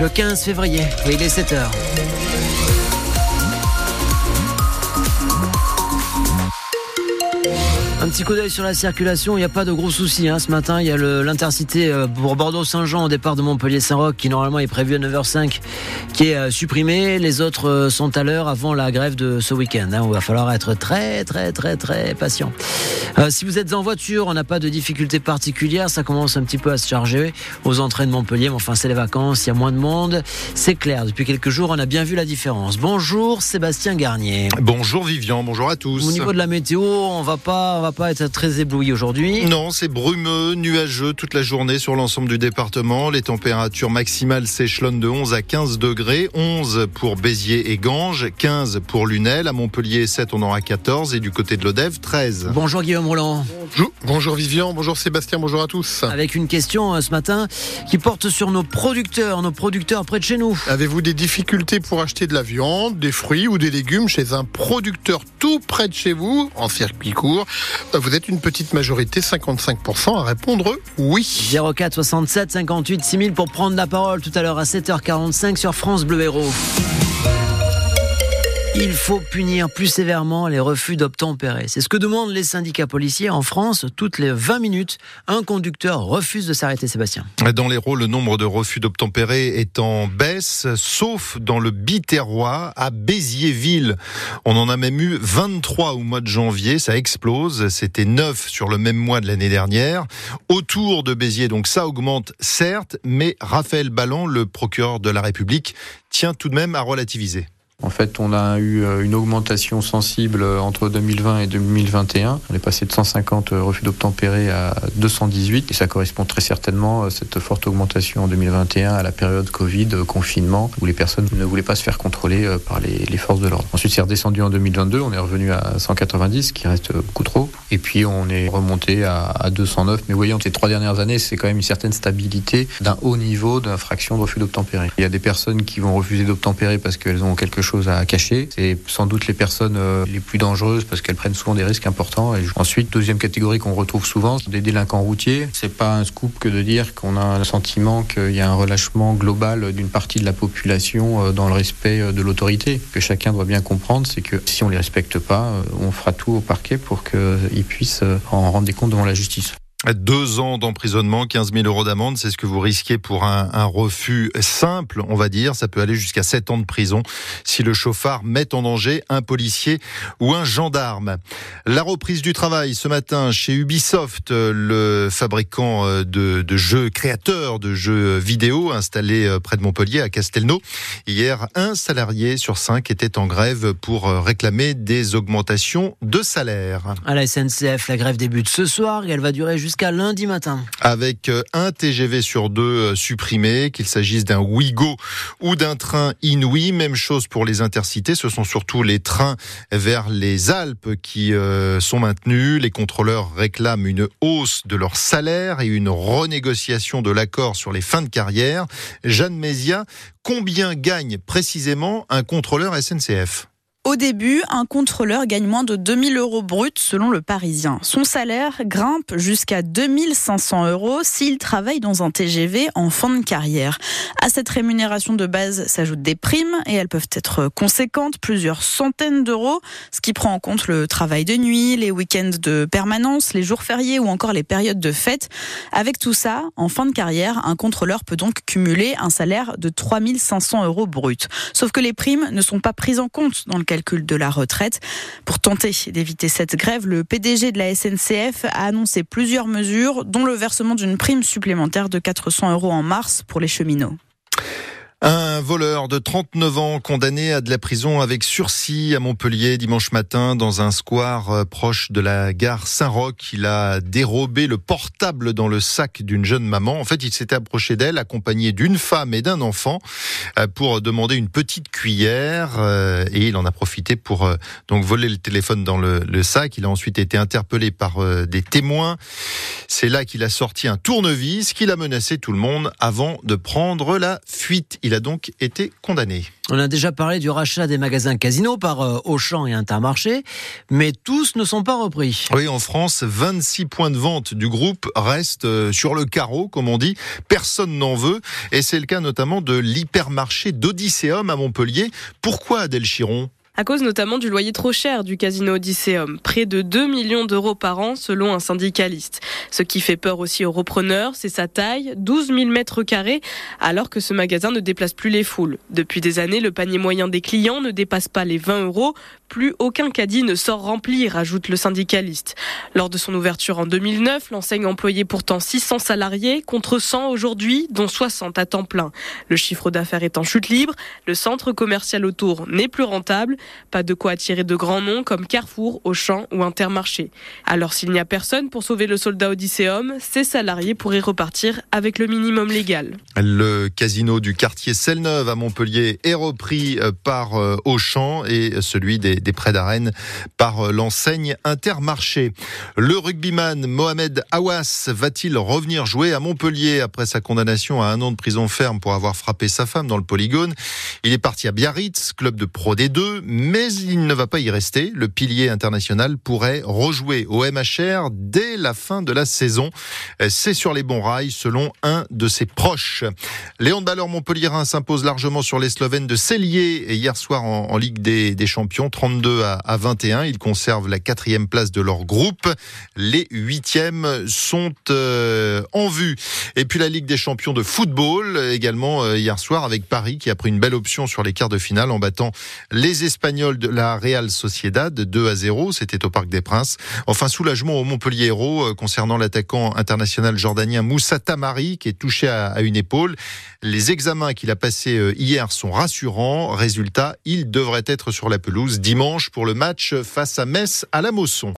le 15 février, et il est 7h. Un petit coup d'œil sur la circulation, il n'y a pas de gros soucis hein. ce matin. Il y a l'intercité euh, pour Bordeaux-Saint-Jean au départ de Montpellier-Saint-Roch qui normalement est prévu à 9h05 qui est euh, supprimé. Les autres euh, sont à l'heure avant la grève de ce week-end. Hein, il va falloir être très très très très patient. si vous êtes en voiture, on n'a pas de difficultés particulières. Ça commence un petit peu à se charger aux entrées de Montpellier. Mais enfin, c'est les vacances, il y a moins de monde. C'est clair. Depuis quelques jours, on a bien vu la différence. Bonjour Sébastien Garnier. Bonjour Vivian. Bonjour à tous. Au niveau de la météo, on va pas, on va pas être très ébloui aujourd'hui. Non, c'est brumeux, nuageux toute la journée sur l'ensemble du département. Les températures maximales s'échelonnent de 11 à 15 degrés. 11 pour Béziers et Ganges, 15 pour Lunel. À Montpellier 7, on aura 14. Et du côté de l'Odève, 13. Bonjour Guillaume Roland. Bonjour, bonjour Vivian, bonjour Sébastien, bonjour à tous. Avec une question euh, ce matin qui porte sur nos producteurs, nos producteurs près de chez nous. Avez-vous des difficultés pour acheter de la viande, des fruits ou des légumes chez un producteur tout près de chez vous, en circuit court Vous êtes une petite majorité, 55%, à répondre oui. 04 67 58 6000 pour prendre la parole tout à l'heure à 7h45 sur France Bleu Héros. Il faut punir plus sévèrement les refus d'obtempérer. C'est ce que demandent les syndicats policiers en France. Toutes les 20 minutes, un conducteur refuse de s'arrêter, Sébastien. Dans les rôles, le nombre de refus d'obtempérer est en baisse, sauf dans le Biterrois, à Bézierville. On en a même eu 23 au mois de janvier. Ça explose. C'était 9 sur le même mois de l'année dernière. Autour de Béziers, donc ça augmente certes, mais Raphaël Ballon, le procureur de la République, tient tout de même à relativiser. En fait, on a eu euh, une augmentation sensible euh, entre 2020 et 2021. On est passé de 150 euh, refus d'obtempérer à 218 et ça correspond très certainement à cette forte augmentation en 2021 à la période Covid, confinement, où les personnes ne voulaient pas se faire contrôler par les, forces de l'ordre. Ensuite, c'est redescendu en 2022. On est revenu à 190, qui reste beaucoup trop. Et puis, on est remonté à, 209. Mais voyons, ces trois dernières années, c'est quand même une certaine stabilité d'un haut niveau d'infraction de refus d'obtempérer. Il y a des personnes qui vont refuser d'obtempérer parce qu'elles ont quelque chose choses à cacher. C'est sans doute les personnes euh, les plus dangereuses parce qu'elles prennent souvent des risques importants. Ensuite, deuxième catégorie qu'on retrouve souvent, des délinquants routiers. C'est pas un scoop que de dire qu'on a le sentiment qu'il y a un relâchement global d'une partie de la population euh, dans le respect euh, de l'autorité. Que chacun doit bien comprendre, c'est que si on les respecte pas, on fera tout au parquet pour qu'ils puissent en rendre des comptes devant la justice. Deux ans d'emprisonnement, 15 000 euros d'amende, c'est ce que vous risquez pour un, refus simple, on va dire. Ça peut aller jusqu'à 7 ans de prison si le chauffard met en danger un policier ou un gendarme. La reprise du travail ce matin chez Ubisoft, le fabricant euh, de, de jeux, créateur de jeux vidéo installé euh, près de Montpellier à Castelnau. Hier, un salarié sur cinq était en grève pour euh, réclamer des augmentations de salaire. À la SNCF, la grève débute ce soir et elle va durer jusqu'à Avec euh, un TGV sur deux euh, supprimé, qu'il s'agisse d'un Ouigo ou d'un train Inouï. Même chose pour les intercités. Ce sont surtout les trains vers les Alpes qui euh, sont maintenus. Les contrôleurs réclament une hausse de leur salaire et une renégociation de l'accord sur les fins de carrière. Jeanne Mézia, combien gagne précisément un contrôleur SNCF au début, un contrôleur gagne moins de 2000 euros bruts selon le Parisien. Son salaire grimpe jusqu'à 2500 euros s'il travaille dans un TGV en fin de carrière. À cette rémunération de base s'ajoutent des primes et elles peuvent être conséquentes, plusieurs centaines d'euros, ce qui prend en compte le travail de nuit, les week-ends de permanence, les jours fériés ou encore les périodes de fête. Avec tout ça, en fin de carrière, un contrôleur peut donc cumuler un salaire de 3500 euros bruts. Sauf que les primes ne sont pas prises en compte dans le cas calcul de la retraite. Pour tenter d'éviter cette grève, le PDG de la SNCF a annoncé plusieurs mesures, dont le versement d'une prime supplémentaire de 400 euros en mars pour les cheminots. Un voleur de 39 ans condamné à de la prison avec sursis à Montpellier dimanche matin dans un square euh, proche de la gare Saint-Roch. Il a dérobé le portable dans le sac d'une jeune maman. En fait, il s'était approché d'elle accompagné d'une femme et d'un enfant euh, pour demander une petite cuillère euh, et il en a profité pour donc voler le téléphone dans le, sac. Il a ensuite été interpellé par des témoins. C'est là qu'il a sorti un tournevis qu'il a menacé tout le monde avant de prendre la fuite. Donc été condamné. On a déjà parlé du rachat des magasins Casino par euh, Auchan et Intermarché, mais tous ne sont pas repris. Oui, en France, 26 points de vente du groupe restent euh, sur le carreau, comme on dit. Personne n'en veut. Et c'est le cas notamment de l'hypermarché d'Odysseum à Montpellier. Pourquoi Adèle Chiron? À cause notamment du loyer trop cher du casino Odysseum, près de 2 millions d'euros par an selon un syndicaliste. Ce qui fait peur aussi aux repreneurs, c'est sa taille, 12 000 mètres carrés, alors que ce magasin ne déplace plus les foules. Depuis des années, le panier moyen des clients ne dépasse pas les 20 euros, plus aucun caddie ne sort rempli, rajoute le syndicaliste. Lors de son ouverture en 2009, l'enseigne employait pourtant 600 salariés contre 100 aujourd'hui, dont 60 à temps plein. Le chiffre d'affaires est en chute libre, le centre commercial autour n'est plus rentable, pas de quoi attirer de grands noms comme Carrefour, Auchan ou Intermarché. Alors s'il n'y a personne pour sauver le soldat Odysseum, ses salariés pourraient repartir avec le minimum légal. Le casino du quartier Selleneuve à Montpellier est repris euh, par euh, Auchan et celui des des, prêts d'arène par euh, l'enseigne Intermarché. Le rugbyman Mohamed Awas va-t-il revenir jouer à Montpellier après sa condamnation à un an de prison ferme pour avoir frappé sa femme dans le polygone? Il est parti à Biarritz, club de Pro D2, mais il ne va pas y rester. Le pilier international pourrait rejouer au MHR dès la fin de la saison. C'est sur les bons rails selon un de ses proches. Léon Balleur Montpellierin s'impose largement sur les Slovènes de Cellier hier soir en, Ligue des, des Champions. 32 à 21. Ils conservent la quatrième place de leur groupe. Les huitièmes sont euh, en vue. Et puis la Ligue des champions de football également euh, hier soir avec Paris qui a pris une belle option sur les quarts de finale en battant les Espagnols de la Real Sociedad 2 à 0. C'était au Parc des Princes. Enfin, soulagement au Montpellier Hérault euh, concernant l'attaquant international jordanien Moussa Tamari qui est touché à, une épaule. Les examens qu'il a passés hier sont rassurants. Résultat, il devrait être sur la pelouse dimanche pour le match face à Metz à la Mosson.